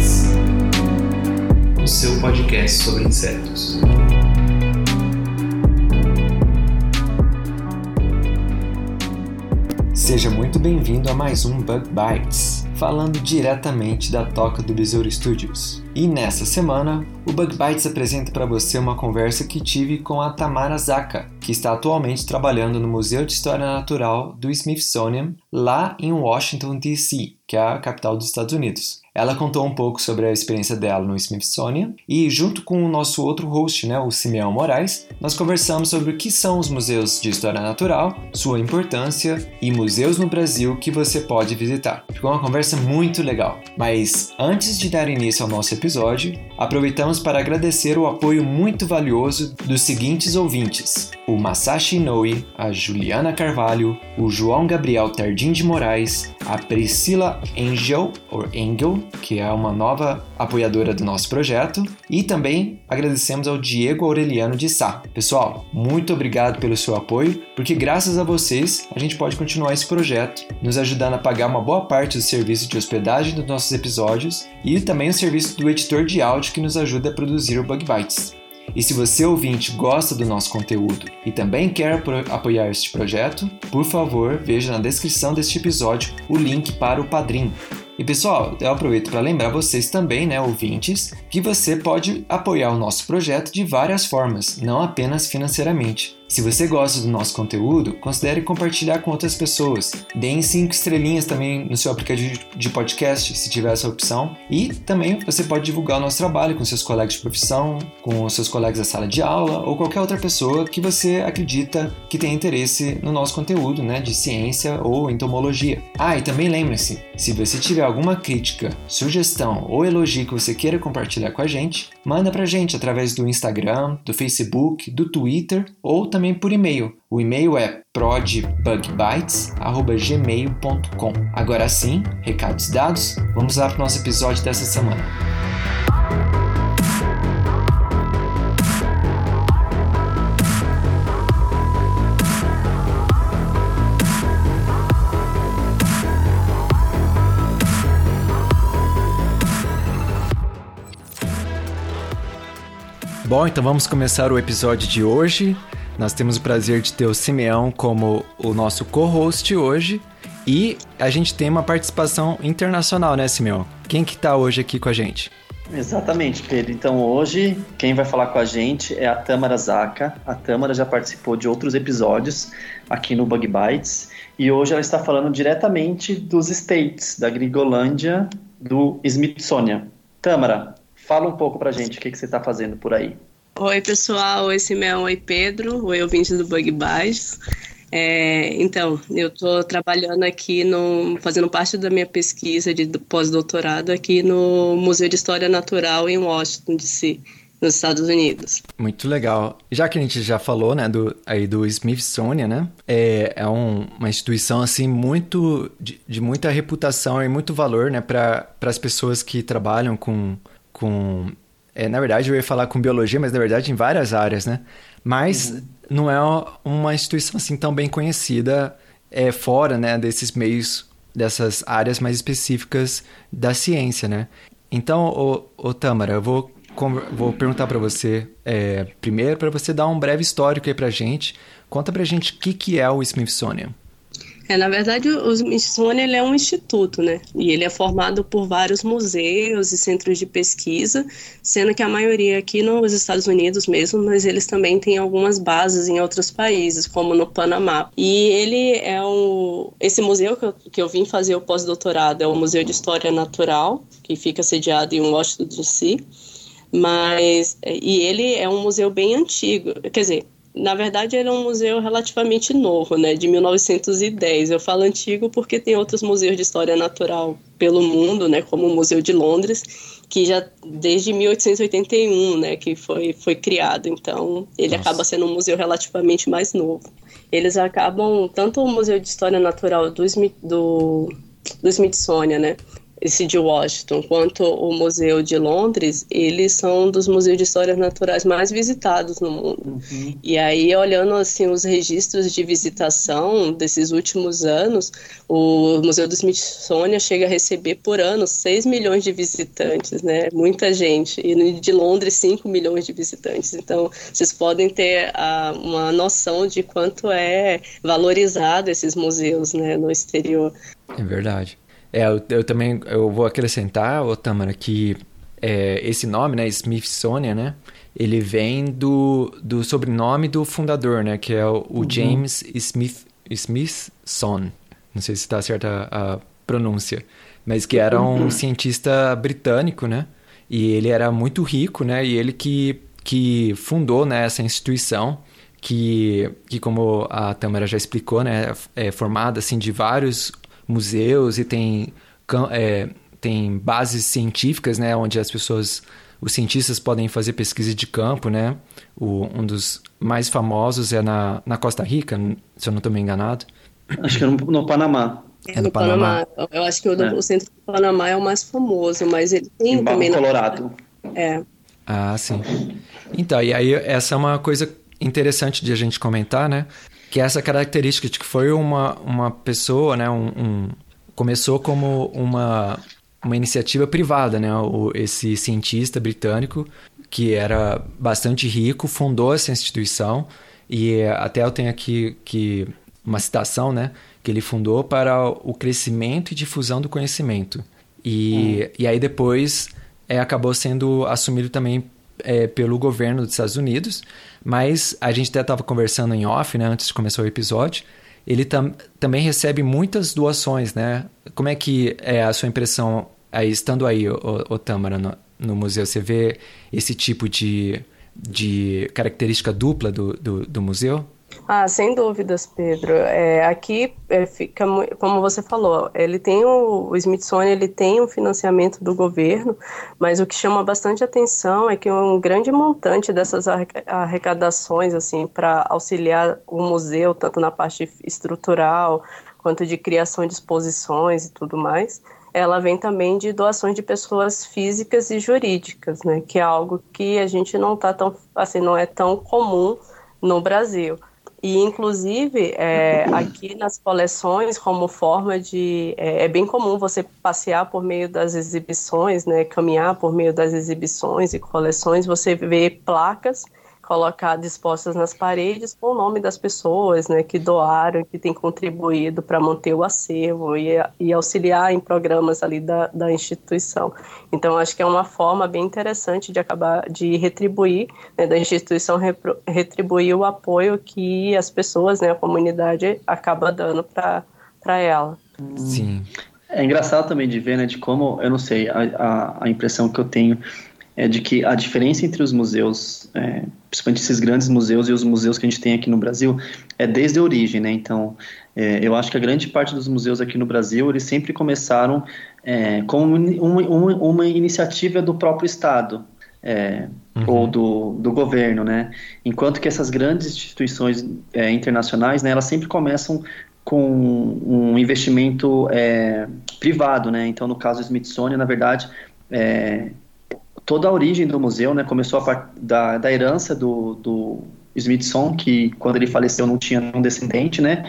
o seu podcast sobre insetos. Seja muito bem-vindo a mais um Bug Bites, falando diretamente da toca do Besouro Studios. E nessa semana, o Bug Bites apresenta para você uma conversa que tive com a Tamara Zaka, que está atualmente trabalhando no Museu de História Natural do Smithsonian, lá em Washington, D.C., que é a capital dos Estados Unidos. Ela contou um pouco sobre a experiência dela no Smithsonian e, junto com o nosso outro host, né, o Simeão Moraes, nós conversamos sobre o que são os museus de história natural, sua importância e museus no Brasil que você pode visitar. Ficou uma conversa muito legal. Mas antes de dar início ao nosso episódio, aproveitamos para agradecer o apoio muito valioso dos seguintes ouvintes: o Masashi Inoue, a Juliana Carvalho, o João Gabriel Tardim de Moraes, a Priscila Angel, Angel, que é uma nova apoiadora do nosso projeto, e também agradecemos ao Diego Aureliano de Sá. Pessoal, muito obrigado pelo seu apoio, porque graças a vocês a gente pode continuar esse projeto, nos ajudando a pagar uma boa parte do serviço de hospedagem dos nossos episódios e também o serviço do editor de áudio que nos ajuda a produzir o Bug Bites. E se você ouvinte gosta do nosso conteúdo e também quer apoiar este projeto, por favor, veja na descrição deste episódio o link para o Padrim. E pessoal, eu aproveito para lembrar vocês também, né, ouvintes, que você pode apoiar o nosso projeto de várias formas, não apenas financeiramente. Se você gosta do nosso conteúdo, considere compartilhar com outras pessoas. Deem 5 estrelinhas também no seu aplicativo de podcast, se tiver essa opção. E também você pode divulgar o nosso trabalho com seus colegas de profissão, com seus colegas da sala de aula ou qualquer outra pessoa que você acredita que tem interesse no nosso conteúdo, né, de ciência ou entomologia. Ah, e também lembre-se, se você tiver alguma crítica, sugestão ou elogio que você queira compartilhar com a gente, manda pra gente através do Instagram, do Facebook, do Twitter ou também por e-mail. O e-mail é prodbugbites@gmail.com. Agora sim, recados dados, vamos lá para o nosso episódio dessa semana. Bom, então vamos começar o episódio de hoje. Nós temos o prazer de ter o Simeão como o nosso co-host hoje. E a gente tem uma participação internacional, né, Simeão? Quem que tá hoje aqui com a gente? Exatamente, Pedro. Então hoje quem vai falar com a gente é a Tamara Zaka. A Tamara já participou de outros episódios aqui no Bug Bites e hoje ela está falando diretamente dos States, da Grigolândia, do Smithsonian. Tamara, fala um pouco pra gente o que, que você está fazendo por aí. Oi, pessoal. Oi, Simeão. Oi, Pedro. Oi, ouvintes do Bug Bites. É, então, eu estou trabalhando aqui, no, fazendo parte da minha pesquisa de pós-doutorado aqui no Museu de História Natural em Washington, D.C., nos Estados Unidos. Muito legal. Já que a gente já falou, né, do, aí do Smithsonian, né, é, é um- uma instituição, assim, muito, de, de muita reputação e muito valor, né, para as pessoas que trabalham com, com é, na verdade eu ia falar com biologia, mas na verdade em várias áreas, né, mas não é uma instituição, assim, tão bem conhecida é, fora, né, desses meios, dessas áreas mais específicas da ciência, né. Então, ô, ô Tamara, eu vou vou perguntar para você é, primeiro para você dar um breve histórico aí para gente. Conta pra gente o que, que é o Smithsonian. É, na verdade, o Smithsonian ele é um instituto, né? E ele é formado por vários museus e centros de pesquisa, sendo que a maioria aqui nos Estados Unidos mesmo, mas eles também têm algumas bases em outros países, como no Panamá. E ele é um. Esse museu que eu, que eu vim fazer o pós-doutorado é o Museu de História Natural, que fica sediado em Washington, D.C. Mas. E ele é um museu bem antigo, quer dizer Na verdade, ele é um museu relativamente novo, né, de 1910. Eu falo antigo porque tem outros museus de história natural pelo mundo, né, como o Museu de Londres, que já desde 1881, né, que foi, foi criado. Então, ele Nossa. acaba sendo um museu relativamente mais novo. Eles acabam, tanto o Museu de História Natural do, do, do Smithsonian, né, esse de Washington, quanto o Museu de Londres, eles são um dos museus de histórias naturais mais visitados no mundo. Uhum. E aí, olhando assim os registros de visitação desses últimos anos, o Museu do Smithsonian chega a receber por ano 6 milhões de visitantes, né? Muita gente. E de Londres, 5 milhões de visitantes. Então, vocês podem ter a, uma noção de quanto é valorizado esses museus, né, no exterior. É verdade. É, eu, eu, também eu vou acrescentar, ô Tamara, que é, esse nome, né, Smithsonian, né, ele vem do, do sobrenome do fundador, né, que é o, o uhum. James Smith, Smithson. Não sei se está certa a, a pronúncia, mas que era um uhum. cientista britânico, né, e ele era muito rico, né, e ele que, que fundou, né, essa instituição que, que como a Tamara já explicou, né, é formada assim de vários museus e tem, é, tem bases científicas, né, onde as pessoas, os cientistas podem fazer pesquisa de campo, né? O, um dos mais famosos é na, na Costa Rica, se eu não estou me enganado. Acho que é no, no Panamá. É, no, no Panamá. Panamá. Eu acho que o, é. o, centro do Panamá é o mais famoso, mas ele tem em também Colorado. Na... É. Ah, sim. Então, e aí essa é uma coisa interessante de a gente comentar, né? Que é essa característica de que foi uma, uma pessoa, né, um, um começou como uma, uma iniciativa privada, né, o, esse cientista britânico que era bastante rico fundou essa instituição e até eu tenho aqui que uma citação, né, que ele fundou para o crescimento e difusão do conhecimento e, hum. e aí depois é, acabou sendo assumido também é, pelo governo dos Estados Unidos mas a gente até estava conversando em off, né, antes de começar o episódio. Ele tam, também recebe muitas doações, né? Como é que é a sua impressão aí, estando aí, o, Tâmara, no, no museu? Você vê esse tipo de, de característica dupla do, do, do museu? Ah, sem dúvidas, Pedro. É, aqui é, fica, como você falou, ele tem o, o Smithsonian, ele tem um financiamento do governo, mas o que chama bastante atenção é que um grande montante dessas arrecadações, assim, para auxiliar o museu, tanto na parte estrutural quanto de criação de exposições e tudo mais, ela vem também de doações de pessoas físicas e jurídicas, né? Que é algo que a gente não tá tão, assim, não é tão comum no Brasil. E, inclusive, é, aqui nas coleções, como forma de. É, é, bem comum você passear por meio das exibições, né, caminhar por meio das exibições e coleções, você vê placas colocar dispostas nas paredes com o nome das pessoas né, que doaram, que têm contribuído para manter o acervo e, e, auxiliar em programas ali da, da instituição. Então, acho que é uma forma bem interessante de acabar de retribuir, né, da instituição repro, retribuir o apoio que as pessoas, né, a comunidade, acaba dando para ela. Sim. É engraçado também de ver, né, de como, eu não sei, a, a, a impressão que eu tenho é de que a diferença entre os museus, é, principalmente esses grandes museus e os museus que a gente tem aqui no Brasil, é desde a origem, né? Então, é, eu acho que a grande parte dos museus aqui no Brasil, eles sempre começaram é, com uma, uma, uma, iniciativa do próprio Estado, é, uhum. ou do, do governo, né? Enquanto que essas grandes instituições é, internacionais, né, elas sempre começam com um investimento é, privado, né? Então, no caso do Smithsonian, na verdade, é, toda a origem do museu, né, começou a partir da, da herança do, do Smithson, que quando ele faleceu não tinha nenhum descendente, né,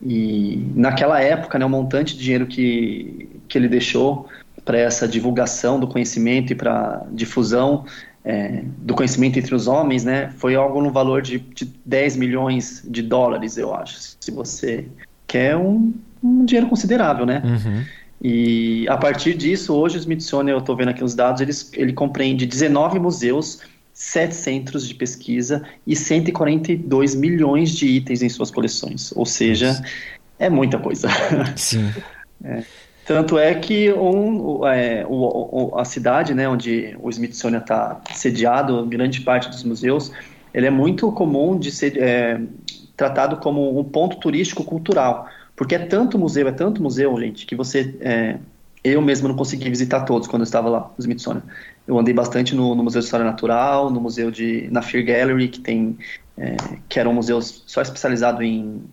e naquela época, né, o montante de dinheiro que, que ele deixou para essa divulgação do conhecimento e para difusão é, do conhecimento entre os homens, né, foi algo no valor de, de 10 milhões de dólares, eu acho, se você quer um, um dinheiro considerável, né. Uhum. E a partir disso, hoje o Smithsonian, eu estou vendo aqui os dados, ele, ele compreende 19 museus, 7 centros de pesquisa e 142 milhões de itens em suas coleções. Ou seja, é muita coisa. Sim. É. Tanto é que um, é, o, a cidade né, onde o Smithsonian está sediado, grande parte dos museus, ele é muito comum de ser é, tratado como um ponto turístico cultural, porque é tanto museu, é tanto museu, gente, que você é, eu mesmo não consegui visitar todos quando eu estava lá, no Smithsonian. Eu andei bastante no, no Museu de História Natural, no museu de na Fear Gallery, que tem é, que era um museu só especializado em,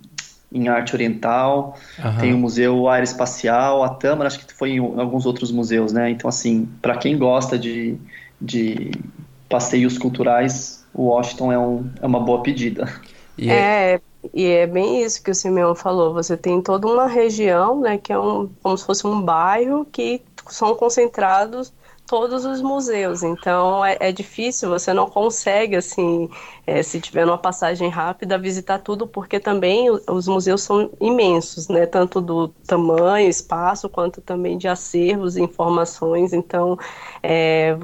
em arte oriental. Uhum. Tem o Museu Aeroespacial, a Tâmara, acho que foi em alguns outros museus, né? Então, assim, para quem gosta de, de passeios culturais, o Washington é, um, é uma boa pedida. E é, e é bem isso que o Simeão falou. Você tem toda uma região, né, que é um, como se fosse um bairro que são concentrados todos os museus. Então é, é difícil, você não consegue, assim, é, se tiver uma passagem rápida, visitar tudo, porque também os museus são imensos, né? Tanto do tamanho, espaço, quanto também de acervos, informações. Então é,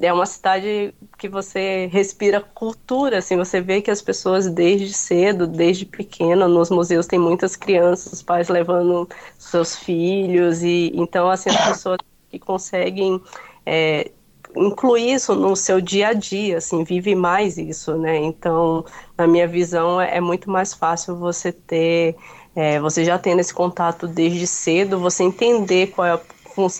é uma cidade que você respira cultura, assim, você vê que as pessoas desde cedo, desde pequena, nos museus tem muitas crianças, pais levando seus filhos, e então, assim, as pessoas que conseguem é, incluir isso no seu dia a dia, assim, vive mais isso, né? Então, na minha visão, é, é muito mais fácil você ter, é, você já tendo esse contato desde cedo, você entender qual é a,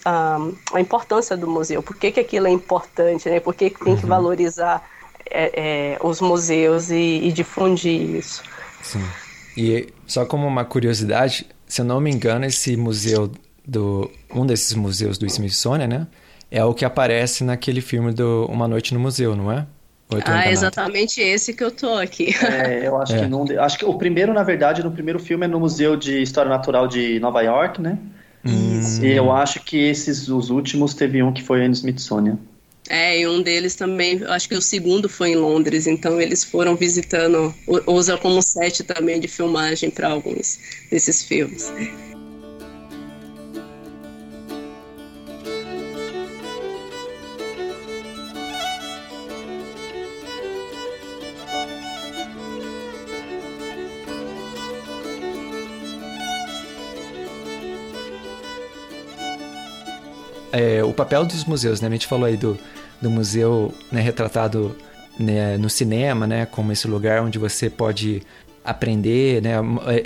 a, a importância do museu, por que, que aquilo é importante, né? Por que, que tem que uhum. valorizar é, é, os museus e, e difundir isso. Sim. E só como uma curiosidade, se eu não me engano, esse museu do um desses museus do Smithsonian, né? É o que aparece naquele filme do Uma Noite no Museu, não é? Ah, é exatamente esse que eu tô aqui. É, eu acho é. que não. Acho que o primeiro, na verdade, no primeiro filme é no Museu de História Natural de Nova York, né? Hum. E eu acho que esses, os últimos, teve um que foi no Smithsonian. É, e um deles também, acho que o segundo foi em Londres, então eles foram visitando, usa como set também de filmagem para alguns desses filmes. É, o papel dos museus, né? A gente falou aí do, do museu né, retratado né, no cinema, né? Como esse lugar onde você pode aprender, né?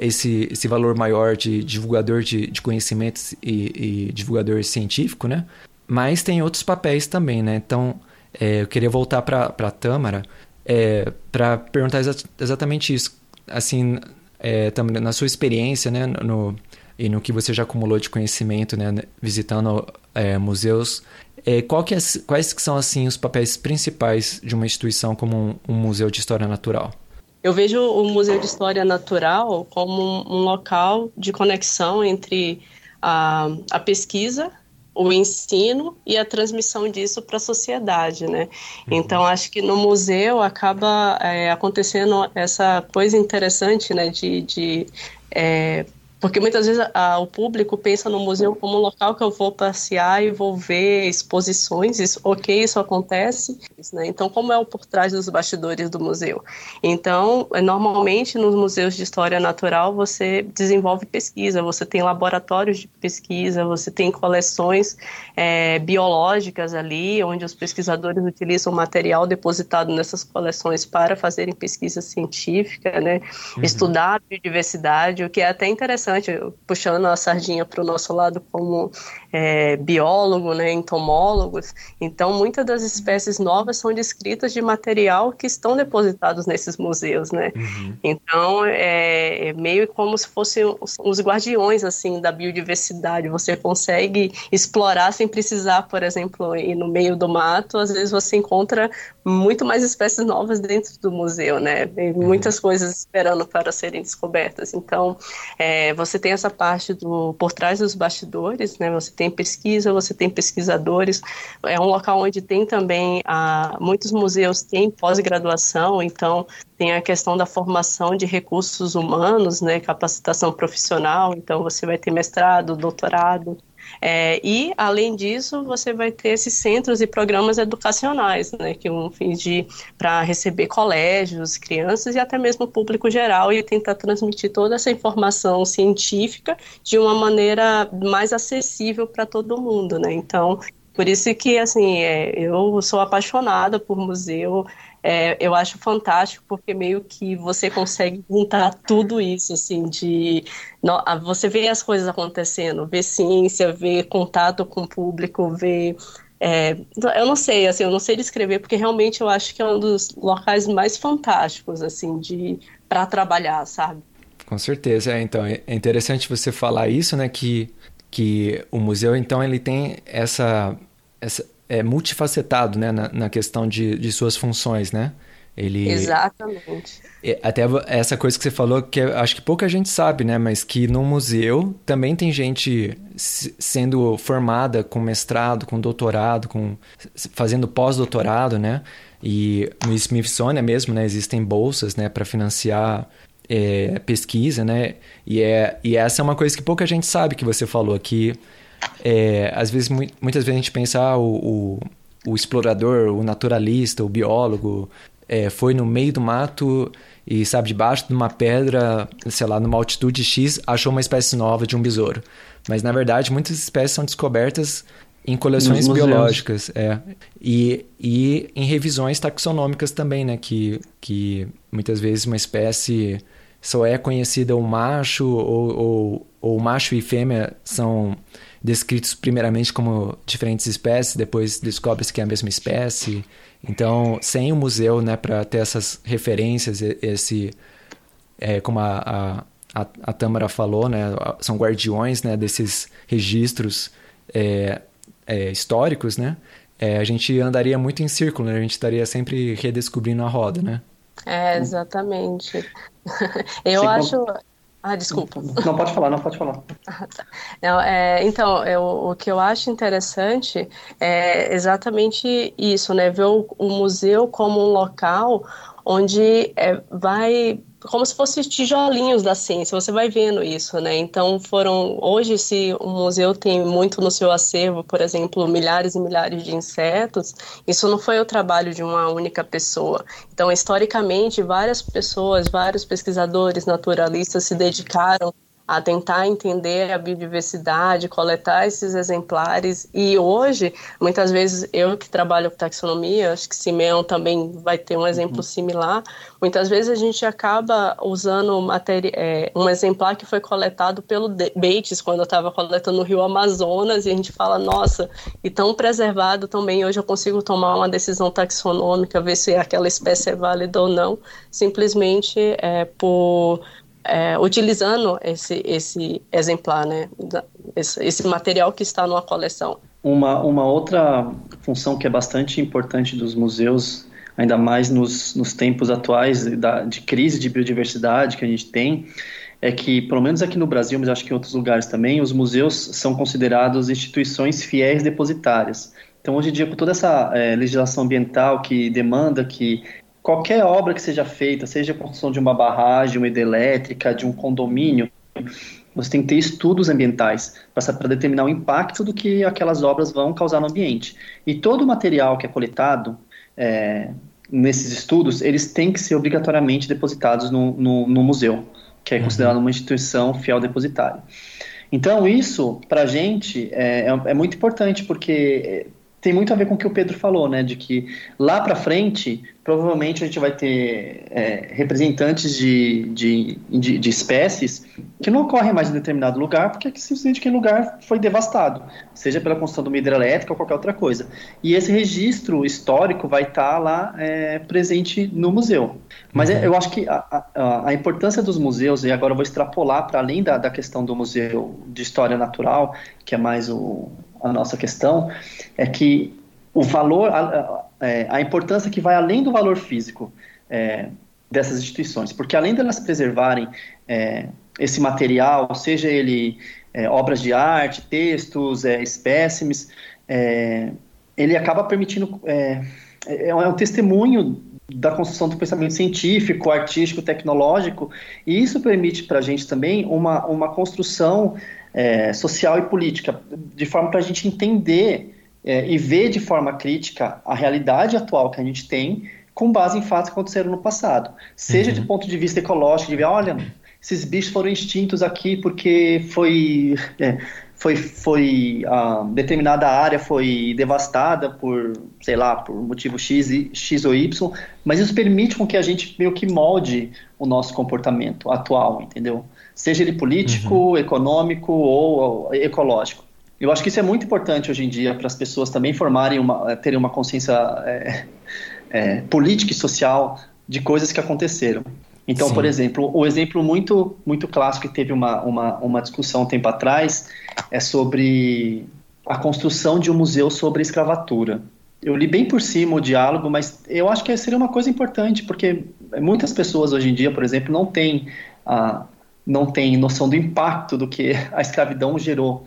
Esse, esse valor maior de divulgador de, de conhecimentos e, e divulgador científico, né? Mas tem outros papéis também, né? Então, é, eu queria voltar para a Tâmara é, para perguntar exa exatamente isso. Assim, é, na sua experiência, né? No, e no que você já acumulou de conhecimento, né, visitando é, museus, é, que é, quais que são assim os papéis principais de uma instituição como um, um, museu de história natural? Eu vejo o Museu de História Natural como um, um local de conexão entre a, a pesquisa o ensino e a transmissão disso para a sociedade, né? Uhum. Então acho que no museu acaba é, acontecendo essa coisa interessante, né? De, de é, porque muitas vezes a, o público pensa no museu como um local que eu vou passear e vou ver exposições, isso, ok, isso acontece, né? Então, como é o por trás dos bastidores do museu? Então, normalmente nos museus de história natural você desenvolve pesquisa, você tem laboratórios de pesquisa, você tem coleções é, biológicas ali, onde os pesquisadores utilizam material depositado nessas coleções para fazerem pesquisa científica, né? Uhum. Estudar a biodiversidade, o que é até interessante puxando a sardinha para o nosso lado como é, biólogo, né, entomólogos. Então, muitas das espécies novas são descritas de material que estão depositados nesses museus, né? Uhum. Então, é, é, meio como se fossem os, os guardiões, assim, da biodiversidade. Você consegue explorar sem precisar, por exemplo, ir no meio do mato. Às vezes você encontra muito mais espécies novas dentro do museu, né? Tem uhum. muitas coisas esperando para serem descobertas. Então, é, você tem essa parte do por trás dos bastidores, né? Você tem pesquisa, você tem pesquisadores. É um local onde tem também ah, muitos museus têm pós-graduação, então tem a questão da formação de recursos humanos, né? Capacitação profissional. Então você vai ter mestrado, doutorado. É, e, além disso, você vai ter esses centros e programas educacionais, né, que fim de para receber colégios, crianças e até mesmo público geral e tentar transmitir toda essa informação científica de uma maneira mais acessível para todo mundo, né? Então, por isso que, assim, é, eu sou apaixonada por museu, é, eu acho fantástico porque meio que você consegue juntar tudo isso, assim, de no, você vê as coisas acontecendo, vê ciência, vê contato com o público, vê é, eu não sei, assim, eu não sei descrever porque realmente eu acho que é um dos locais mais fantásticos, assim, de para trabalhar, sabe? Com certeza, é, então é interessante você falar isso, né, que que o museu então ele tem essa, essa é multifacetado, né, na, na questão de, de suas funções, né? Ele exatamente. Até essa coisa que você falou que acho que pouca gente sabe, né? Mas que no museu também tem gente sendo formada com mestrado, com doutorado, com fazendo pós-doutorado, né? E no Smithsonian mesmo, né? Existem bolsas, né? Para financiar é, pesquisa, né? E, é, e essa é uma coisa que pouca gente sabe que você falou aqui. É, às vezes, muitas vezes a gente pensa, ah, o, o, o explorador, o naturalista, o biólogo, é, foi no meio do mato e, sabe, debaixo de uma pedra, sei lá, numa altitude X, achou uma espécie nova de um besouro. Mas, na verdade, muitas espécies são descobertas em coleções biológicas, é. E, e em revisões taxonômicas também, né? Que, que muitas vezes uma espécie só é conhecida o macho ou, ou, ou macho e fêmea são descritos primeiramente como diferentes espécies, depois descobre-se que é a mesma espécie. Então, sem o museu, né, para ter essas referências, esse, é, como a, a, a Tâmara falou, né, são guardiões, né, desses registros é, é, históricos, né, é, a gente andaria muito em círculo, né, a gente estaria sempre redescobrindo a roda, né. É, exatamente. Eu Sim, acho. Ah, desculpa. Não pode falar, não pode falar. Ah, tá. não, é, então, eu, o que eu acho interessante é exatamente isso, né? Ver o, o museu como um local onde é, vai como se fossem tijolinhos da ciência, você vai vendo isso, né? Então foram hoje se o museu tem muito no seu acervo, por exemplo, milhares e milhares de insetos, isso não foi o trabalho de uma única pessoa. Então historicamente várias pessoas, vários pesquisadores, naturalistas se dedicaram a tentar entender a biodiversidade, coletar esses exemplares. E hoje, muitas vezes, eu que trabalho com taxonomia, acho que Simeão também vai ter um exemplo uhum. similar, muitas vezes a gente acaba usando é, um exemplar que foi coletado pelo Bates, quando eu estava coletando no Rio Amazonas, e a gente fala, nossa, e tão preservado também, hoje eu consigo tomar uma decisão taxonômica, ver se aquela espécie é válida ou não, simplesmente é, por é, utilizando esse, esse exemplar, né, esse, esse, material que está numa coleção. Uma, uma outra função que é bastante importante dos museus, ainda mais nos, nos tempos atuais da, de crise de biodiversidade que a gente tem, é que, pelo menos aqui no Brasil, mas acho que em outros lugares também, os museus são considerados instituições fiéis depositárias. Então, hoje em dia, com toda essa é, legislação ambiental que demanda que qualquer obra que seja feita, seja a construção de uma barragem, uma hidrelétrica, de um condomínio, você tem que ter estudos ambientais para determinar o impacto do que aquelas obras vão causar no ambiente. E todo o material que é coletado é, nesses estudos, eles têm que ser obrigatoriamente depositados no, no, no museu, que é uhum. considerado uma instituição fiel depositária. Então, isso, para a gente, é, é, é muito importante, porque tem muito a ver com o que o Pedro falou, né? De que lá para frente, provavelmente a gente vai ter é, representantes de, de, de, de, espécies que não ocorrem mais em determinado lugar, porque simplesmente aquele lugar foi devastado, seja pela construção de uma hidrelétrica ou qualquer outra coisa. E esse registro histórico vai estar tá lá é, presente no museu. Mas uhum. eu acho que a, a, a, importância dos museus, e agora eu vou extrapolar para além da, da questão do Museu de História Natural, que é mais o a nossa questão é que o valor, a, a, é, a importância que vai além do valor físico é, dessas instituições, porque além delas preservarem é, esse material, seja ele é, obras de arte, textos, é, espécimes, é, ele acaba permitindo é, é, um testemunho da construção do pensamento científico, artístico, tecnológico, e isso permite para a gente também uma, uma construção é, social e política, de forma para a gente entender é, e ver de forma crítica a realidade atual que a gente tem, com base em fatos que aconteceram no passado. Seja uhum. de ponto de vista ecológico, de ver, olha, esses bichos foram extintos aqui porque foi, é, foi, foi uh, determinada área foi devastada por, sei lá, por motivo X, X ou Y, mas isso permite com que a gente meio que molde o nosso comportamento atual, entendeu? Seja ele político, uhum. econômico ou, ou, ecológico. Eu acho que isso é muito importante hoje em dia para as pessoas também formarem uma, terem uma consciência é, é, política e social de coisas que aconteceram. Então, Sim. por exemplo, o exemplo muito, muito clássico que teve uma, uma, uma discussão um tempo atrás é sobre a construção de um museu sobre escravatura. Eu li bem por cima o diálogo, mas eu acho que seria uma coisa importante, porque muitas pessoas hoje em dia, por exemplo, não têm, a, não têm noção do impacto do que a escravidão gerou,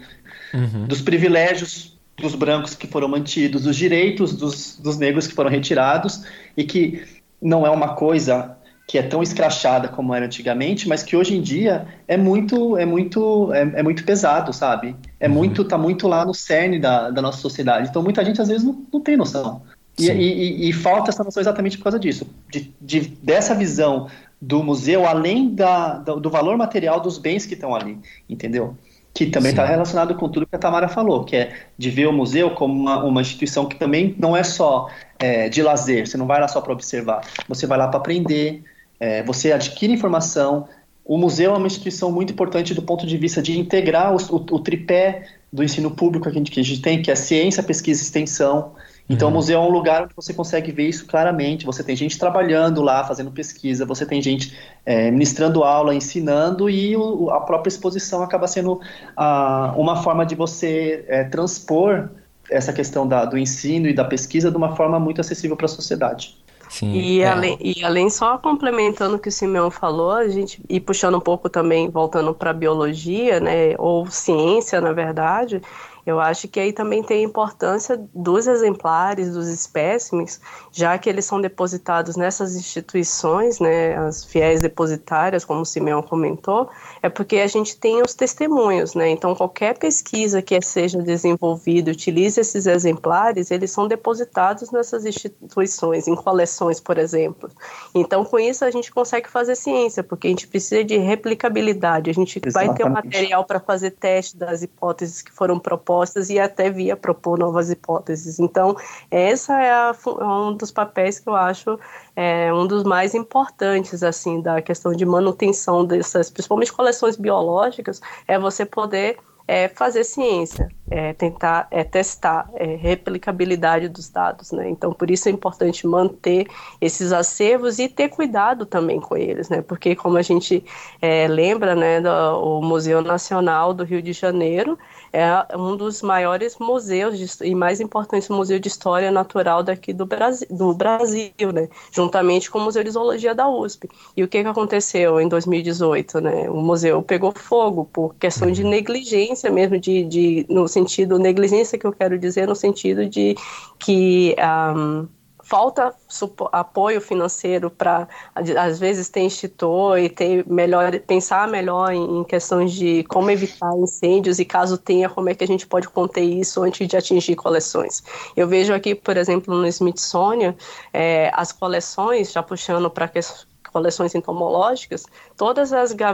uhum. dos privilégios dos brancos que foram mantidos, dos direitos dos, dos negros que foram retirados, e que não é uma coisa que é tão escrachada como era antigamente, mas que hoje em dia é muito é muito é, é muito pesado, sabe? É uhum. muito tá muito lá no cerne da, da nossa sociedade. Então muita gente às vezes não, não tem noção. E, e, e, falta essa noção exatamente por causa disso, de, de dessa visão do museu além da, do, valor material dos bens que estão ali, entendeu? que também está relacionado com tudo que a Tamara falou, que é de ver o museu como uma, uma instituição que também não é só é, de lazer, você não vai lá só para observar, você vai lá para aprender, é, você adquire informação. O museu é uma instituição muito importante do ponto de vista de integrar o, o, o tripé do ensino público que a, gente, que a gente tem, que é ciência, pesquisa e extensão. Então, uhum. o museu é um lugar onde você consegue ver isso claramente. Você tem gente trabalhando lá, fazendo pesquisa, você tem gente é, ministrando aula, ensinando, e o, a própria exposição acaba sendo a, uma forma de você é, transpor essa questão da, do ensino e da pesquisa de uma forma muito acessível para a sociedade. Sim, e, é. além, e além, só complementando o que o Simeão falou, a gente, e puxando um pouco também, voltando para a biologia, né, ou ciência, na verdade, eu acho que aí também tem a importância dos exemplares, dos espécimes, já que eles são depositados nessas instituições, né, as fiéis depositárias, como o Simeão comentou, é porque a gente tem os testemunhos, né? Então, qualquer pesquisa que seja desenvolvida, utilize esses exemplares, eles são depositados nessas instituições, em coleções, por exemplo. Então, com isso, a gente consegue fazer ciência, porque a gente precisa de replicabilidade, a gente Exatamente. vai ter o material para fazer teste das hipóteses que foram propostas propostas e até via propor novas hipóteses. Então, essa é, a, é um dos papéis que eu acho é, um dos mais importantes, assim, da questão de manutenção dessas, principalmente coleções biológicas, é você poder é fazer ciência, é tentar é testar é, replicabilidade dos dados, né? Então, por isso é importante manter esses acervos e ter cuidado também com eles, né? Porque como a gente é, lembra, né, do, o Museu Nacional do Rio de Janeiro é um dos maiores museus de, e mais importantes museus de história natural daqui do Brasil, do Brasil, né? Juntamente com o Museu de Zoologia da USP. E o que, que aconteceu em 2018, né? O museu pegou fogo por questão de negligência mesmo, de, de no sentido negligência que eu quero dizer no sentido de que um, falta apoio financeiro para às vezes ter instituto e ter melhor pensar melhor em, em, questões de como evitar incêndios e caso tenha como é que a gente pode conter isso antes de atingir coleções. Eu vejo aqui por exemplo no Smithsonian é, as coleções já puxando para coleções entomológicas, todos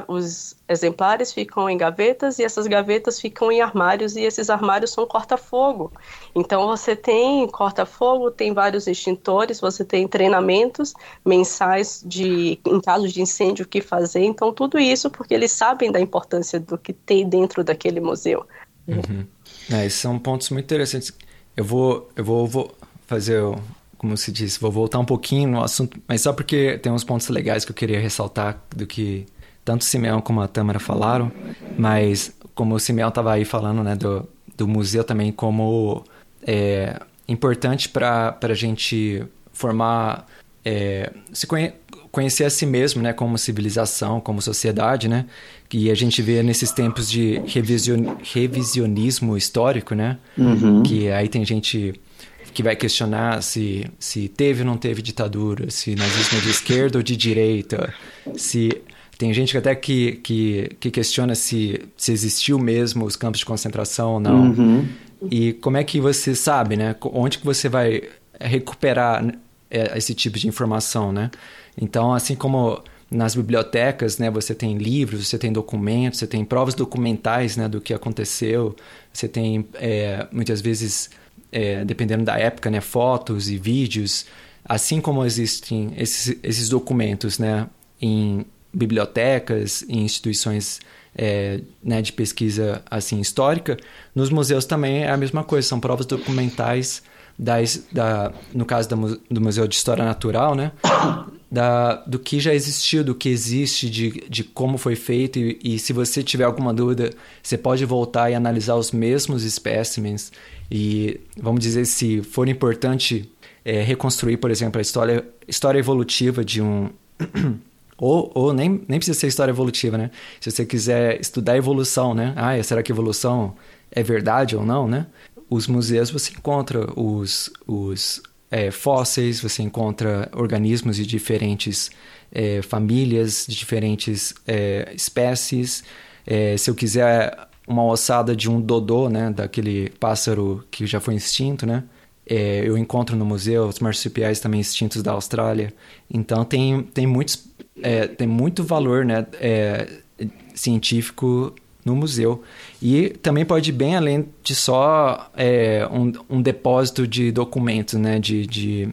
os exemplares ficam em gavetas e essas gavetas ficam em armários e esses armários são corta-fogo. Então você tem corta-fogo, tem vários extintores, você tem treinamentos mensais de em casos de incêndio o que fazer. Então tudo isso porque eles sabem da importância do que tem dentro daquele museu. Uhum. É, esses são pontos muito interessantes. Eu vou, eu vou, vou fazer como se diz, vou voltar um pouquinho no assunto, mas só porque tem uns pontos legais que eu queria ressaltar do que tanto o Simeão como a Tâmara falaram, mas como o Simeão estava aí falando, né, do, do museu também como é, importante para a gente formar, é, se conhe conhecer a si mesmo, né, como civilização, como sociedade, né, que a gente vê nesses tempos de revision, revisionismo histórico, né, uhum. que aí tem gente que vai questionar se, se teve ou não teve ditadura, se nazismo é de esquerda ou de direita, se tem gente até que, que, que questiona se, se existiu mesmo os campos de concentração ou não. Uhum. E como é que você sabe, né? Onde que você vai recuperar é, esse tipo de informação, né? Então, assim como nas bibliotecas, né, você tem livros, você tem documentos, você tem provas documentais né, do que aconteceu, você tem é, muitas vezes, é, dependendo da época, né, fotos e vídeos, assim como existem esses, esses documentos né, em bibliotecas, em instituições é, né, de pesquisa assim histórica, nos museus também é a mesma coisa, são provas documentais das, da, no caso da, do Museu de História Natural, né, da, do que já existiu, do que existe, de, de como foi feito, e, e, se você tiver alguma dúvida, você pode voltar e analisar os mesmos espécimens, e vamos dizer, se for importante é, reconstruir, por exemplo, a história, história evolutiva de um... ou, ou nem, nem precisa ser história evolutiva, né? Se você quiser estudar evolução, né? Ah, será que evolução é verdade ou não, né? Os museus você encontra os, os é, fósseis, você encontra organismos de diferentes é, famílias, de diferentes é, espécies. É, se eu quiser uma ossada de um dodô, né, daquele pássaro que já foi extinto, né, é, eu encontro no museu os marsupiais também extintos da Austrália. Então tem, tem, muitos, é, tem muito valor né, científico no museu. E também pode ir bem além de só é, um, um, depósito de documentos, né? De, de,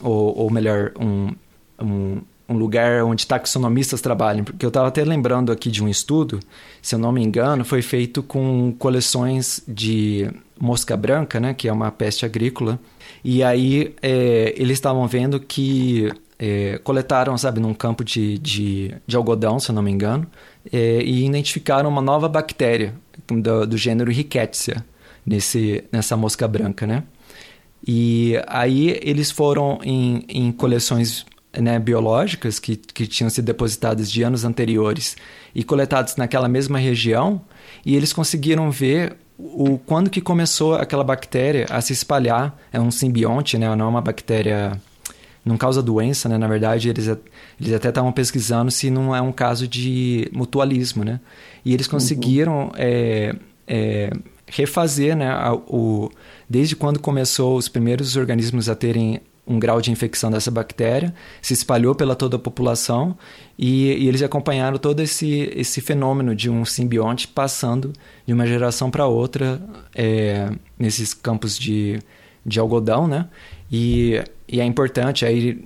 ou, ou melhor, um, um, um lugar onde taxonomistas trabalham. Porque eu estava até lembrando aqui de um estudo, se eu não me engano, foi feito com coleções de mosca branca, né? Que é uma peste agrícola. E aí é, eles estavam vendo que é, coletaram, sabe, num campo de, de, de, algodão, se eu não me engano, é, e identificaram uma nova bactéria do, do gênero Rickettsia nesse, nessa mosca branca, né? E aí eles foram em, em coleções né, biológicas que, que tinham sido depositadas de anos anteriores e coletadas naquela mesma região, e eles conseguiram ver o quando que começou aquela bactéria a se espalhar. É um simbionte, né? Não é uma bactéria não causa doença, né? Na verdade, eles, eles até estavam pesquisando se não é um caso de mutualismo, né? E eles conseguiram uhum. é, é, refazer, né? A, o, desde quando começou os primeiros organismos a terem um grau de infecção dessa bactéria, se espalhou pela toda a população e, e eles acompanharam todo esse, esse fenômeno de um simbionte passando de uma geração para outra é, nesses campos de, de algodão, né? E, e é importante aí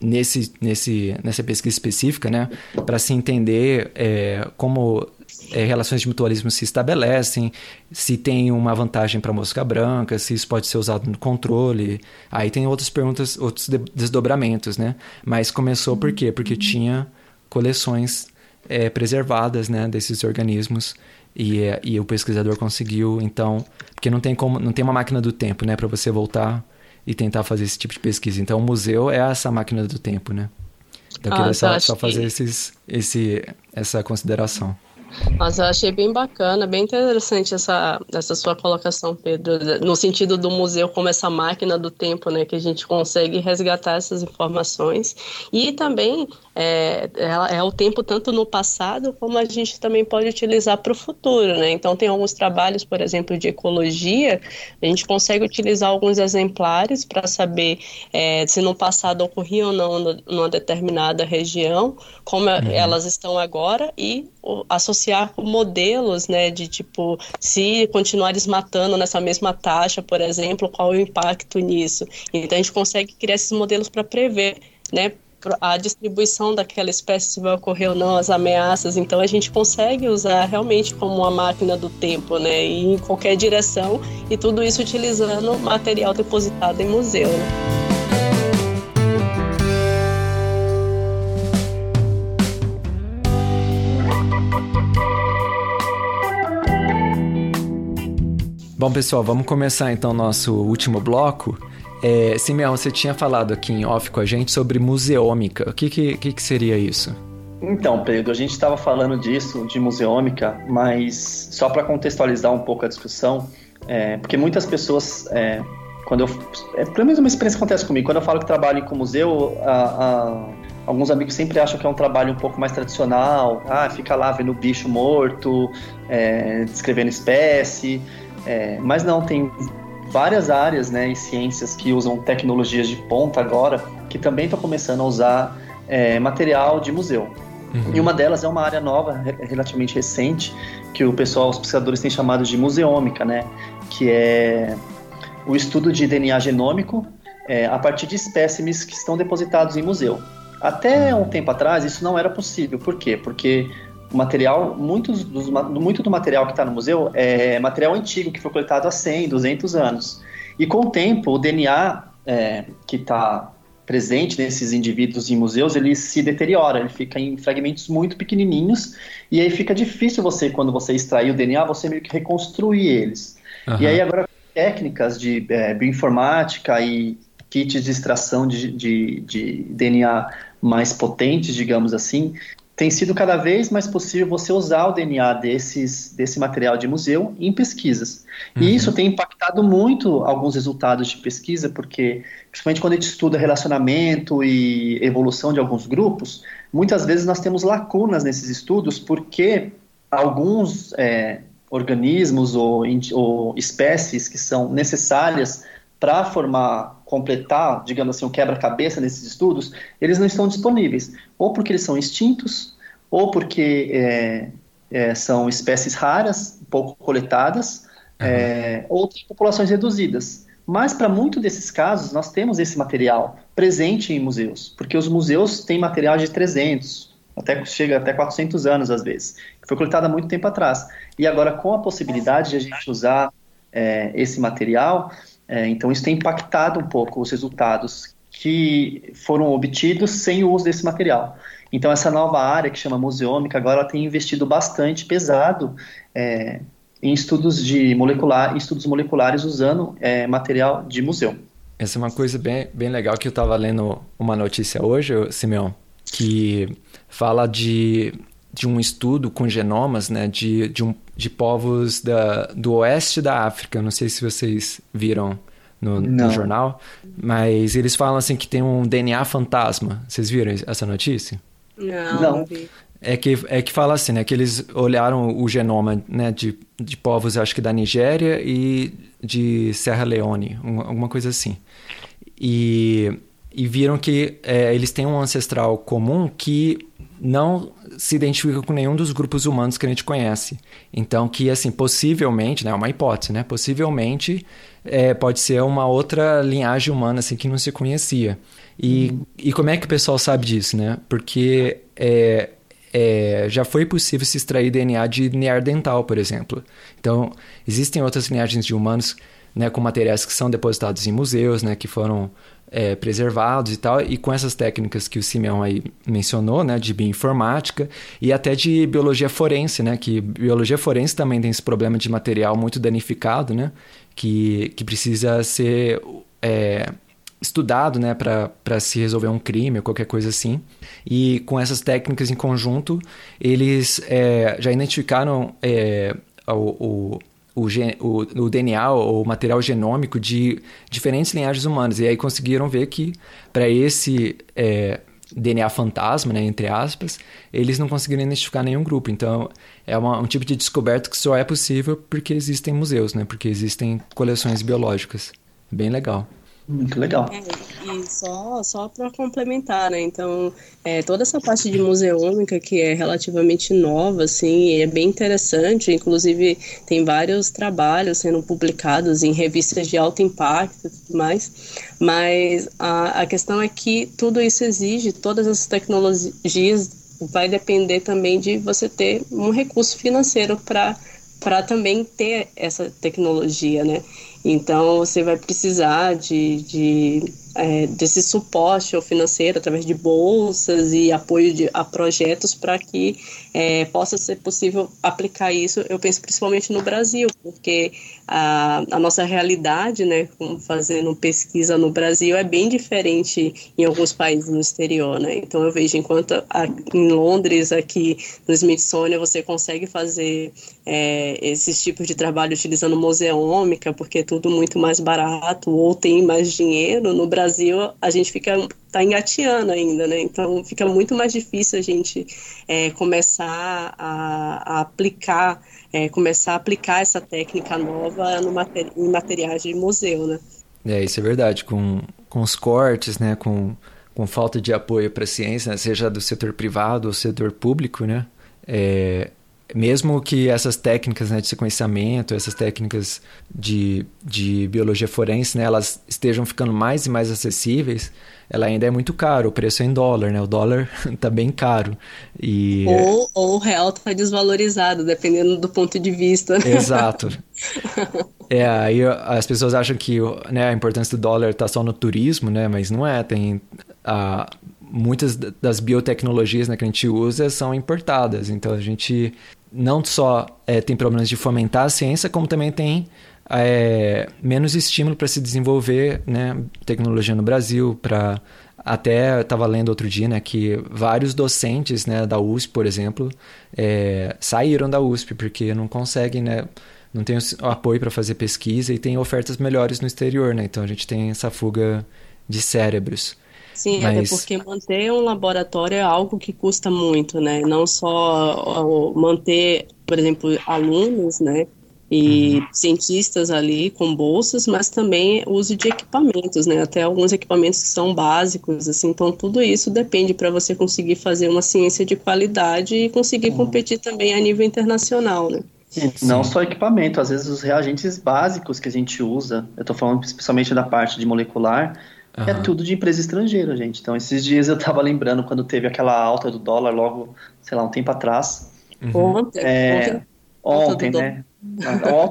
nesse, nesse, nessa pesquisa específica, né, para se entender é, como é, relações de mutualismo se estabelecem, se tem uma vantagem para a mosca branca, se isso pode ser usado no controle. Aí tem outras perguntas, outros desdobramentos, né? Mas começou por quê? Porque tinha coleções é, preservadas, né, desses organismos e, e o pesquisador conseguiu, então, porque não tem como, não tem uma máquina do tempo, né, para você voltar e tentar fazer esse tipo de pesquisa. Então, o museu é essa máquina do tempo, né? Então, eu queria ah, só, só fazer que... esses, esse, essa consideração. Mas eu achei bem bacana, bem interessante essa, essa sua colocação, Pedro, no sentido do museu como essa máquina do tempo, né, que a gente consegue resgatar essas informações e também é, é, é o tempo tanto no passado como a gente também pode utilizar para o futuro, né? Então tem alguns trabalhos, por exemplo, de ecologia, a gente consegue utilizar alguns exemplares para saber é, se no passado ocorria ou não numa determinada região, como uhum. elas estão agora e associar com modelos, né, de tipo, se continuares matando nessa mesma taxa, por exemplo, qual é o impacto nisso. Então a gente consegue criar esses modelos para prever, né, a distribuição daquela espécie, se vai ocorrer ou não, as ameaças. Então a gente consegue usar realmente como uma máquina do tempo, né, e em qualquer direção, e tudo isso utilizando material depositado em museu. Né? Bom, pessoal, vamos começar então nosso último bloco. É, Simeão, você tinha falado aqui em off com a gente sobre museômica. O que, que, que, seria isso? Então, Pedro, a gente estava falando disso, de museômica, mas só para contextualizar um pouco a discussão, é, porque muitas pessoas, é, quando eu. É, pelo menos uma experiência que acontece comigo, quando eu falo que trabalho com museu, a, a, alguns amigos sempre acham que é um trabalho um pouco mais tradicional, ah, fica lá vendo bicho morto, é, descrevendo espécie. É, mas não, tem várias áreas né, e ciências que usam tecnologias de ponta agora que também estão começando a usar é, material de museu. Uhum. E uma delas é uma área nova, relativamente recente, que o pessoal, os pesquisadores têm chamado de museômica, né? Que é o estudo de DNA genômico é, a partir de espécimes que estão depositados em museu. Até um tempo atrás isso não era possível. Por quê? Porque o material, muitos dos, muito do material que está no museu é material antigo que foi coletado há 100, 200 anos. E com o tempo, o DNA é, que está presente nesses indivíduos em museus, ele se deteriora, ele fica em fragmentos muito pequenininhos e aí fica difícil você, quando você extrair o DNA, você meio que reconstruir eles. Uhum. E aí agora técnicas de é, bioinformática e kits de extração de, de, de DNA mais potentes, digamos assim, tem sido cada vez mais possível você usar o DNA desses, desse material de museu em pesquisas. Uhum. E isso tem impactado muito alguns resultados de pesquisa, porque, principalmente quando a gente estuda relacionamento e evolução de alguns grupos, muitas vezes nós temos lacunas nesses estudos, porque alguns é, organismos ou, ou espécies que são necessárias para formar, completar, digamos assim, o um quebra-cabeça nesses estudos, eles não estão disponíveis. Ou porque eles são extintos, ou porque é, é, são espécies raras, pouco coletadas, uhum. é, ou tem populações reduzidas. Mas para muitos desses casos, nós temos esse material presente em museus, porque os museus têm material de 300, até chega até 400 anos às vezes, que foi coletado há muito tempo atrás. E agora, com a possibilidade de a gente usar é, esse material, é, então, isso tem impactado um pouco os resultados que foram obtidos sem o uso desse material. Então, essa nova área que chama museômica agora ela tem investido bastante pesado é, em estudos de molecular, estudos moleculares usando é, material de museu. Essa é uma coisa bem, bem legal que eu estava lendo uma notícia hoje, Simeão, que fala de, de um estudo com genomas né, de, de um de povos da, do oeste da África. Não sei se vocês viram no, no, jornal, mas eles falam assim que tem um DNA fantasma. Vocês viram essa notícia? Não, não. vi. É que, é que fala assim, né? Que eles olharam o genoma né, de, de povos, acho que da Nigéria e de Serra Leone, alguma coisa assim. E, e viram que é, eles têm um ancestral comum que não se identifica com nenhum dos grupos humanos que a gente conhece. Então, que, assim, possivelmente, né, é uma hipótese, né? Possivelmente é, pode ser uma outra linhagem humana, assim, que não se conhecia. E, e como é que o pessoal sabe disso, né? Porque é, é, já foi possível se extrair DNA de neandertal, por exemplo. Então, existem outras linhagens de humanos né, com materiais que são depositados em museus, né, que foram é, preservados e tal, e com essas técnicas que o Simeão aí mencionou, né, de bioinformática e até de biologia forense, né, que biologia forense também tem esse problema de material muito danificado, né, que, que precisa ser é, estudado, né, para se resolver um crime ou qualquer coisa assim. E com essas técnicas em conjunto, eles é, já identificaram é, o, o o, o, o, DNA, o material genômico de diferentes linhagens humanas. E aí conseguiram ver que para esse é, DNA fantasma, né, entre aspas, eles não conseguiram identificar nenhum grupo. Então é uma, um tipo de descoberta que só é possível porque existem museus, né, porque existem coleções biológicas. Bem legal. Muito legal. É, e só, só para complementar, né? Então, é, toda essa parte de museômica que é relativamente nova, assim, é bem interessante. Inclusive, tem vários trabalhos sendo publicados em revistas de alto impacto e tudo mais. Mas a, a questão é que tudo isso exige, todas as tecnologias vai depender também de você ter um recurso financeiro para também ter essa tecnologia, né? Então você vai precisar de, de é, desse suporte financeiro através de bolsas e apoio de, a projetos para que é, possa ser possível aplicar isso. Eu penso principalmente no Brasil, porque a, a nossa realidade, né, fazendo pesquisa no Brasil, é bem diferente em alguns países no exterior, né? Então eu vejo enquanto a, em Londres, aqui no Smithsonian, você consegue fazer é, esses tipos de trabalho utilizando museômica, porque é tudo muito mais barato ou tem mais dinheiro. No Brasil a gente fica tá engateando ainda, né? Então fica muito mais difícil a gente é, começar a, a aplicar, é, começar a aplicar essa técnica nova no mater, em materiais de museu, né? É, isso é verdade. Com, com os cortes, né? Com, com falta de apoio para a ciência, né? seja do setor privado ou setor público, né? É, mesmo que essas técnicas né, de sequenciamento, essas técnicas de, de biologia forense, né, elas estejam ficando mais e mais acessíveis, ela ainda é muito caro, o preço é em dólar, né? O dólar está bem caro. E... Ou, ou o real está desvalorizado, dependendo do ponto de vista. Exato. é, aí as pessoas acham que né, a importância do dólar está só no turismo, né? Mas não é, tem... A, muitas das biotecnologias né, que a gente usa são importadas. Então a gente não só é, tem problemas de fomentar a ciência, como também tem é, menos estímulo para se desenvolver né, tecnologia no Brasil, para até estava lendo outro dia né, que vários docentes né, da USP, por exemplo, é, saíram da USP porque não conseguem, né, não tem o apoio para fazer pesquisa e tem ofertas melhores no exterior. Né, então a gente tem essa fuga de cérebros. Sim, Mas... até porque manter um laboratório é algo que custa muito, né? Não só manter, por exemplo, alunos, né? E uhum. cientistas ali com bolsas, mas também uso de equipamentos, né? Até alguns equipamentos que são básicos, assim. Então, tudo isso depende para você conseguir fazer uma ciência de qualidade e conseguir uhum. competir também a nível internacional, né? E não só equipamento, às vezes os reagentes básicos que a gente usa, eu estou falando especialmente da parte de molecular, Uhum. É tudo de empresa estrangeira, gente. Então, esses dias eu tava lembrando quando teve aquela alta do dólar logo, sei lá, um tempo atrás. Uhum. Ontem. É, ontem, né?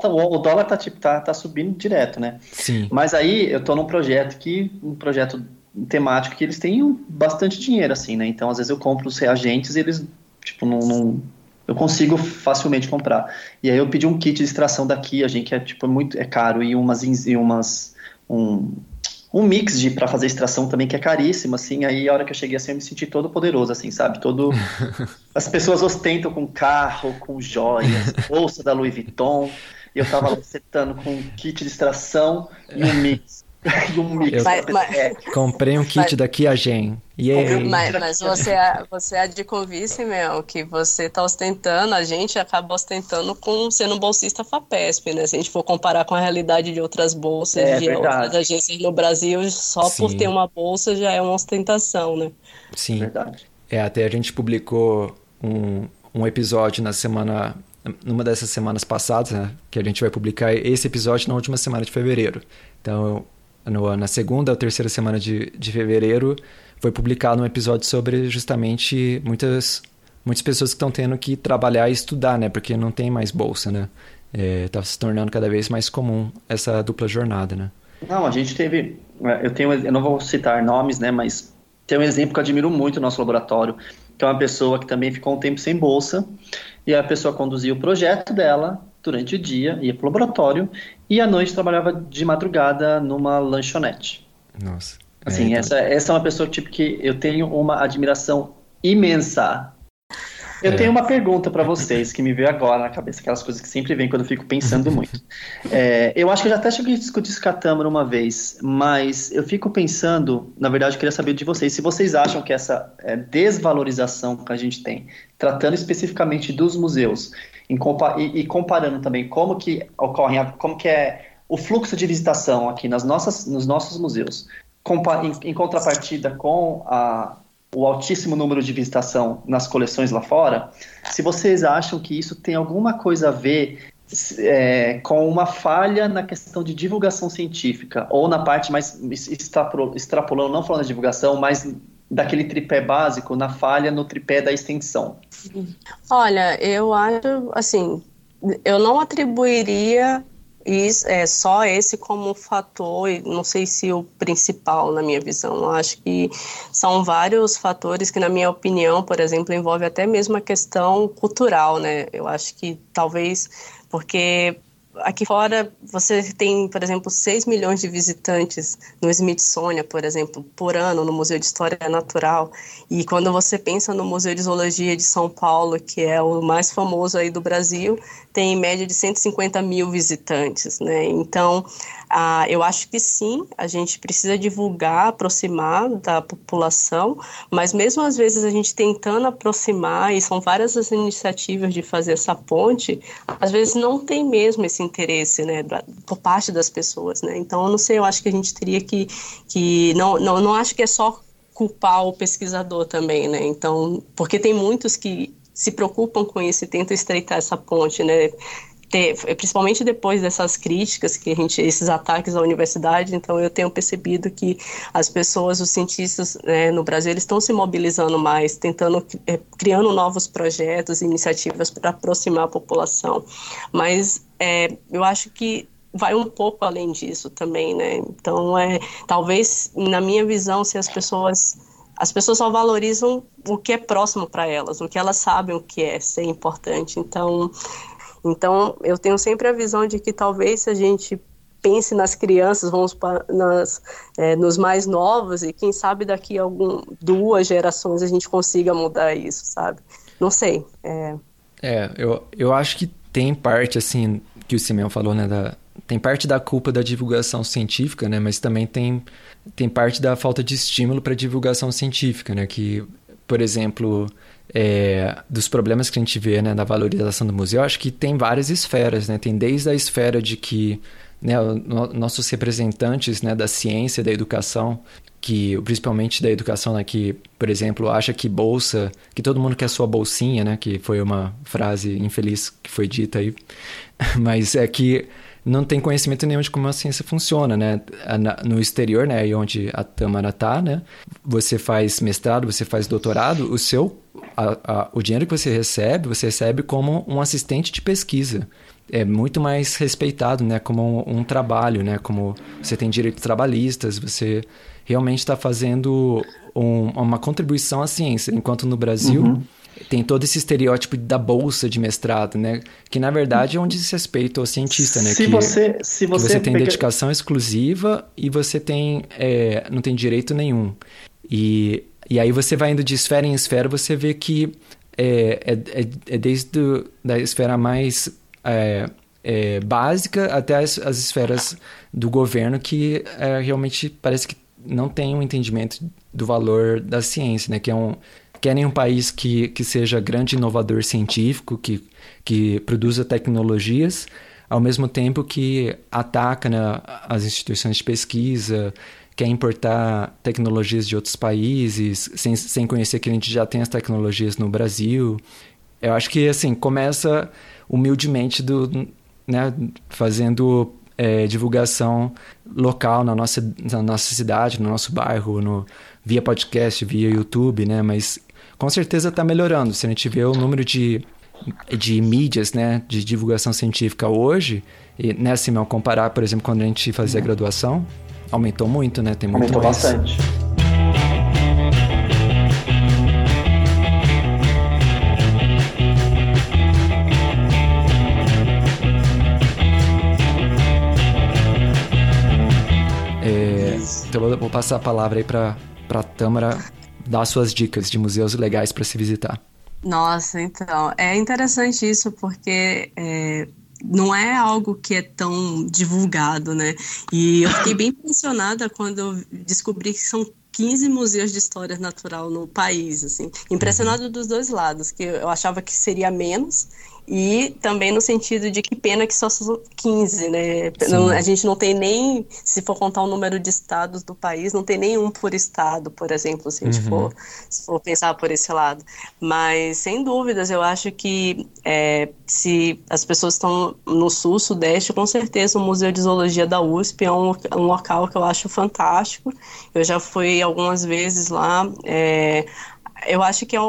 O, o, dólar tá, tipo, tá, tá subindo direto, né? Sim. Mas aí eu tô num projeto que, um projeto temático que eles têm bastante dinheiro, assim, né? Então, às vezes eu compro os reagentes e eles, tipo, não, não eu consigo facilmente comprar. E aí eu pedi um kit de extração daqui, a gente que é tipo muito é caro e umas e umas um, um mix de para fazer extração também que é caríssimo, assim. Aí a hora que eu cheguei assim, eu me senti todo poderoso, assim, sabe? Todo as pessoas ostentam com carro, com joias, bolsa da Louis Vuitton. E eu tava setando com um kit de extração e um mix. E um mix. Mas, mas, é. Comprei um kit mas, daqui a Gen. Yeah. Mas, mas você, é, você é de convite, meu, que você tá ostentando, a gente acaba ostentando com sendo bolsista FAPESP, né? Se a gente for comparar com a realidade de outras bolsas, é, de verdade. outras agências no Brasil, só Sim. por ter uma bolsa já é uma ostentação, né? Sim. Verdade. É, até a gente publicou um, um episódio na semana numa dessas semanas passadas, né, que a gente vai publicar esse episódio na última semana de fevereiro. Então, no, na segunda ou terceira semana de, de fevereiro, foi publicado um episódio sobre justamente muitas, muitas pessoas que estão tendo que trabalhar e estudar, né? Porque não tem mais bolsa, né? Está é, se tornando cada vez mais comum essa dupla jornada, né? Não, a gente teve... É, eu, tenho, eu não vou citar nomes, né? Mas tem um exemplo que eu admiro muito no nosso laboratório, que é uma pessoa que também ficou um tempo sem bolsa, e a pessoa conduzia o projeto dela durante o dia, ia para o laboratório, e à noite trabalhava de madrugada numa lanchonete. Nossa. Assim, é, então... essa, essa é uma pessoa tipo que eu tenho uma admiração imensa. Eu é. tenho uma pergunta para vocês que me veio agora na cabeça, aquelas coisas que sempre vem quando eu fico pensando muito. É, eu acho que eu já até cheguei a discutir isso com a Tâmara uma vez, mas eu fico pensando, na verdade, eu queria saber de vocês, se vocês acham que essa é, desvalorização que a gente tem, tratando especificamente dos museus, compa e, e, comparando também como que ocorre, como que é o fluxo de visitação aqui nas nossas, nos nossos museus, em, em, contrapartida com a, o altíssimo número de visitação nas coleções lá fora, se vocês acham que isso tem alguma coisa a ver é, com uma falha na questão de divulgação científica, ou na parte mais extrapolando, não falando de divulgação, mas daquele tripé básico na falha no tripé da extensão? Olha, eu acho assim, eu não atribuiria isso, é, só esse como fator, não sei se o principal na minha visão. Eu acho que são vários fatores que, na minha opinião, por exemplo, envolve até mesmo a questão cultural, né? Eu acho que talvez porque aqui fora você tem, por exemplo, 6 milhões de visitantes no Smithsonian, por exemplo, por ano no Museu de História Natural. E quando você pensa no Museu de Zoologia de São Paulo, que é o mais famoso aí do Brasil, tem em média de 150 mil visitantes, né? Então, ah, eu acho que sim, a gente precisa divulgar, aproximar da população, mas mesmo às vezes a gente tentando aproximar, e são várias as iniciativas de fazer essa ponte, às vezes não tem mesmo esse interesse, né, por parte das pessoas, né? Então, eu não sei, eu acho que a gente teria que, que não, não, não acho que é só culpar o pesquisador também, né? Então, porque tem muitos que se preocupam com isso e tentam estreitar essa ponte, né? Principalmente depois dessas críticas que a gente, esses ataques à universidade, então eu tenho percebido que as pessoas, os cientistas né, no Brasil, eles estão se mobilizando mais, tentando, é, criando novos projetos, iniciativas para aproximar a população. Mas é, eu acho que vai um pouco além disso também, né? Então, é, talvez, na minha visão, se as pessoas as pessoas só valorizam o que é próximo para elas, o que elas sabem o que é ser importante. Então, então eu tenho sempre a visão de que talvez se a gente pense nas crianças, vamos para, nas, é, nos mais novos e quem sabe daqui a algum, duas gerações a gente consiga mudar isso, sabe? Não sei. É, é eu, eu acho que tem parte assim que o Simeão falou, né, da, tem parte da culpa da divulgação científica, né? Mas também tem, tem parte da falta de estímulo para divulgação científica, né? Que, por exemplo, é, dos problemas que a gente vê né, na valorização do museu, acho que tem várias esferas, né? Tem desde a esfera de que né, nossos representantes né, da ciência, da educação, que principalmente da educação, né, que, por exemplo, acha que bolsa, que todo mundo quer sua bolsinha, né, que foi uma frase infeliz que foi dita aí, mas é que não tem conhecimento nenhum de como a ciência funciona, né? No exterior, né, aí onde a Tâmara tá, né? Você faz mestrado, você faz doutorado, o seu a, a, o dinheiro que você recebe, você recebe como um assistente de pesquisa. É muito mais respeitado, né? Como um, um trabalho, né? Como você tem direitos trabalhistas, você realmente está fazendo um, uma contribuição à ciência. Enquanto no Brasil, uhum tem todo esse estereótipo da bolsa de mestrado, né? Que na verdade é um desrespeito ao cientista, né? Se que, você, se você, você tem dedicação exclusiva e você tem é, não tem direito nenhum. E, e aí você vai indo de esfera em esfera, você vê que é, é, é, é desde do, da esfera mais é, é, básica até as, as, esferas do governo que realmente parece que não tem um entendimento do valor da ciência, né? Que é um querem um país que, que seja grande inovador científico, que, que produza tecnologias, ao mesmo tempo que ataca né, as instituições de pesquisa, quer importar tecnologias de outros países, sem, sem conhecer que a gente já tem as tecnologias no Brasil. Eu acho que, assim, começa humildemente do, né, fazendo é, divulgação local na nossa, na nossa cidade, no nosso bairro, no, via podcast, via YouTube, né? Mas com certeza está melhorando. Se a gente vê o número de, de mídias, né, de divulgação científica hoje, e né, se não comparar, por exemplo, quando a gente fazia a graduação, aumentou muito, né? Tem muito aumentou mais. bastante. É, então eu vou passar a palavra aí para para Tâmara dar suas dicas de museus legais para se visitar. Nossa, então, é interessante isso porque é, não é algo que é tão divulgado, né? E eu fiquei bem impressionada quando eu descobri que são 15 museus de história natural no país, assim. Impressionado dos dois lados, que eu achava que seria menos e também no sentido de que pena que só são 15, né? A gente não tem nem, se for contar o número de estados do país, não tem nenhum por estado, por exemplo, se a gente uhum. for, se for pensar por esse lado. Mas, sem dúvidas, eu acho que é, se as pessoas estão no sul, sudeste, com certeza o Museu de Zoologia da USP é um, um local que eu acho fantástico. Eu já fui algumas vezes lá. É, eu acho que é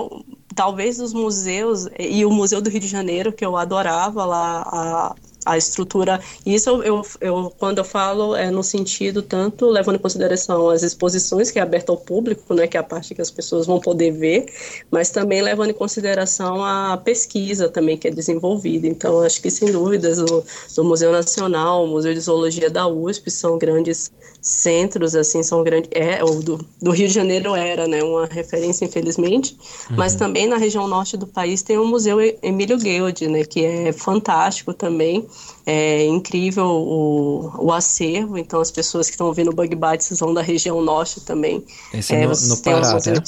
talvez dos museus, e o Museu do Rio de Janeiro, que eu adorava lá, a, a estrutura. Isso eu, eu, eu, quando eu falo é no sentido tanto levando em consideração as exposições que é aberta ao público, né, que é a parte que as pessoas vão poder ver, mas também levando em consideração a pesquisa também que é desenvolvida. Então acho que sem dúvidas o, o Museu Nacional, o Museu de Zoologia da USP são grandes centros assim são grandes é o do, do, Rio de Janeiro era né uma referência infelizmente uhum. mas também na região norte do país tem o Museu Emílio Guild né que é fantástico também é incrível o, o acervo então as pessoas que estão ouvindo o Bug Bites são da região norte também Esse é, no, no Pará, né?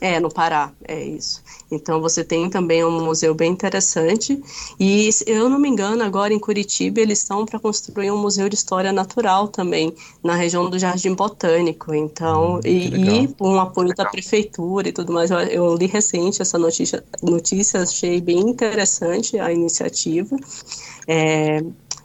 É, no Pará, é isso. Então você tem também um museu bem interessante. E, eu não me engano, agora em Curitiba eles estão para construir um museu de história natural também, na região do Jardim Botânico. Então, hum, e, e um apoio da prefeitura e tudo mais. Eu, eu, li recente essa notícia, notícia, achei bem interessante a iniciativa. É,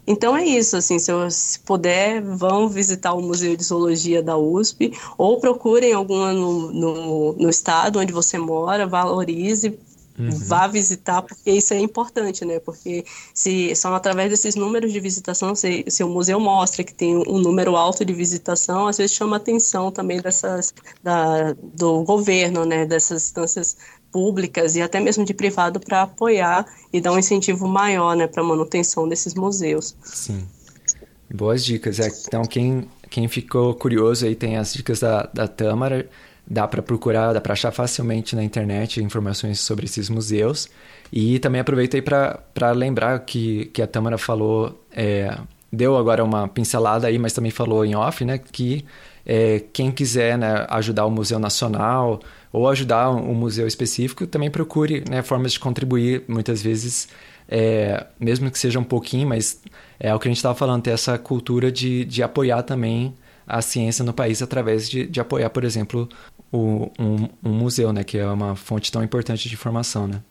então é isso, assim, se, eu, se puder, vão visitar o Museu de Zoologia da USP ou procurem alguma no, no, no estado onde você mora, valorize, Uhum. vá visitar, porque isso é importante, né? Porque se são através desses números de visitação, se, se o museu mostra que tem um número alto de visitação, às vezes chama atenção também dessas da, do governo, né? Dessas instâncias públicas e até mesmo de privado para apoiar e dar um incentivo maior né, para a manutenção desses museus. Sim. Boas dicas. É, então, quem, quem ficou curioso aí tem as dicas da, da Tâmara. Dá para procurar, dá para achar facilmente na internet informações sobre esses museus. E também aproveitei para lembrar que, que a Tâmara falou, é, deu agora uma pincelada aí, mas também falou em off, né? Que é, quem quiser né, ajudar o Museu Nacional ou ajudar um museu específico, também procure né, formas de contribuir, muitas vezes, é, mesmo que seja um pouquinho, mas é o que a gente estava falando, ter essa cultura de, de apoiar também a ciência no país através de, de apoiar, por exemplo, o, um, um museu, né, que é uma fonte tão importante de informação, né?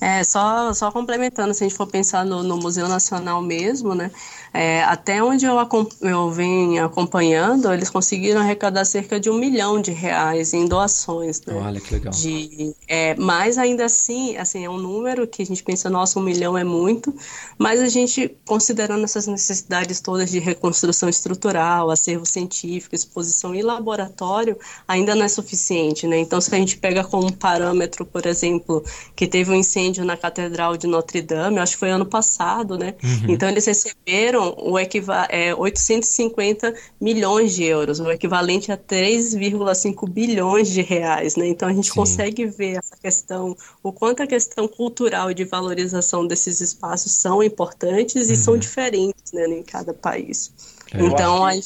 É, só, só complementando, se a gente for pensar no, no Museu Nacional mesmo, né, é, até onde eu, eu venho acompanhando, eles conseguiram arrecadar cerca de um milhão de reais em doações. Né, Olha que legal. De, é, mas ainda assim, assim, é um número que a gente pensa, nossa, um milhão é muito, mas a gente, considerando essas necessidades todas de reconstrução estrutural, acervo científico, exposição e laboratório, ainda não é suficiente, né? Então, se a gente pega como parâmetro, por exemplo, que teve um incêndio na Catedral de Notre Dame, acho que foi ano passado, né? Uhum. Então eles receberam o equiva é, 850 milhões de euros, o equivalente a 3,5 bilhões de reais, né? Então a gente Sim. consegue ver essa questão, o quanto a questão cultural e de valorização desses espaços são importantes e uhum. são diferentes, né, em cada país. É. Então aí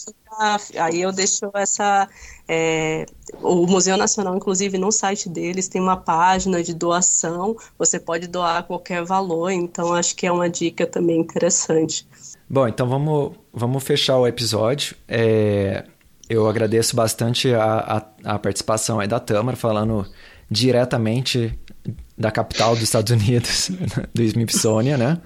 aí eu deixo essa é, o Museu Nacional, inclusive, no site deles tem uma página de doação. Você pode doar qualquer valor, então acho que é uma dica também interessante. Bom, então vamos, vamos fechar o episódio. É, eu agradeço bastante a, a, a participação da Tamara, falando diretamente da capital dos Estados Unidos, do Smithsonian, né?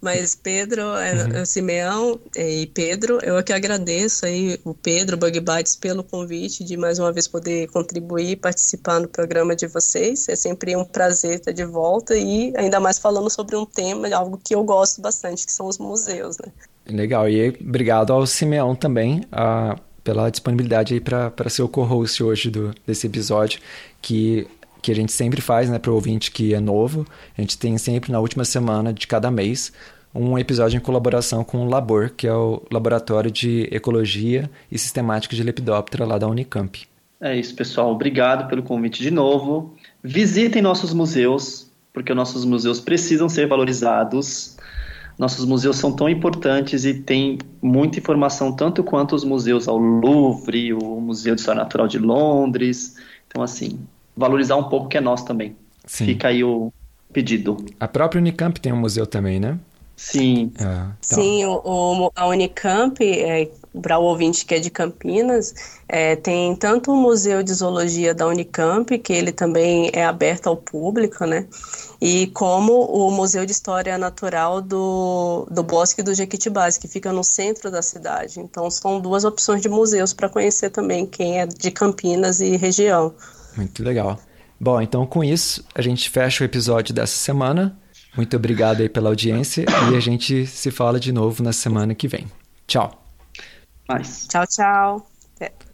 Mas Pedro, é, uhum. Simeão e Pedro, eu aqui agradeço aí o Pedro, Bug Bites, pelo convite de mais uma vez poder contribuir e participar no programa de vocês. É sempre um prazer estar de volta e ainda mais falando sobre um tema, algo que eu gosto bastante, que são os museus, né? Legal, e obrigado ao Simeão também a, pela disponibilidade aí para ser o co-host hoje do, desse episódio, que que a gente sempre faz né, para o ouvinte que é novo. A gente tem sempre na última semana de cada mês um episódio em colaboração com o Labor, que é o Laboratório de Ecologia e Sistemática de Lepidoptera lá da Unicamp. É isso, pessoal. Obrigado pelo convite de novo. Visitem nossos museus, porque nossos museus precisam ser valorizados. Nossos museus são tão importantes e tem muita informação, tanto quanto os museus ao Louvre, o Museu de História Natural de Londres. Então, assim, valorizar um pouco o que é nosso também. Sim. Fica aí o pedido. A própria Unicamp tem um museu também, né? Sim. Ah, tá. Sim, o, o, a Unicamp, é, para o ouvinte que é de Campinas, é, tem tanto o Museu de Zoologia da Unicamp, que ele também é aberto ao público, né? E como o Museu de História Natural do, do Bosque do Jequitibás, que fica no centro da cidade. Então, são duas opções de museus para conhecer também quem é de Campinas e região. Muito legal. Bom, então com isso, a gente fecha o episódio dessa semana. Muito obrigado aí pela audiência e a gente se fala de novo na semana que vem. Tchau. Mais. Tchau, tchau. Até.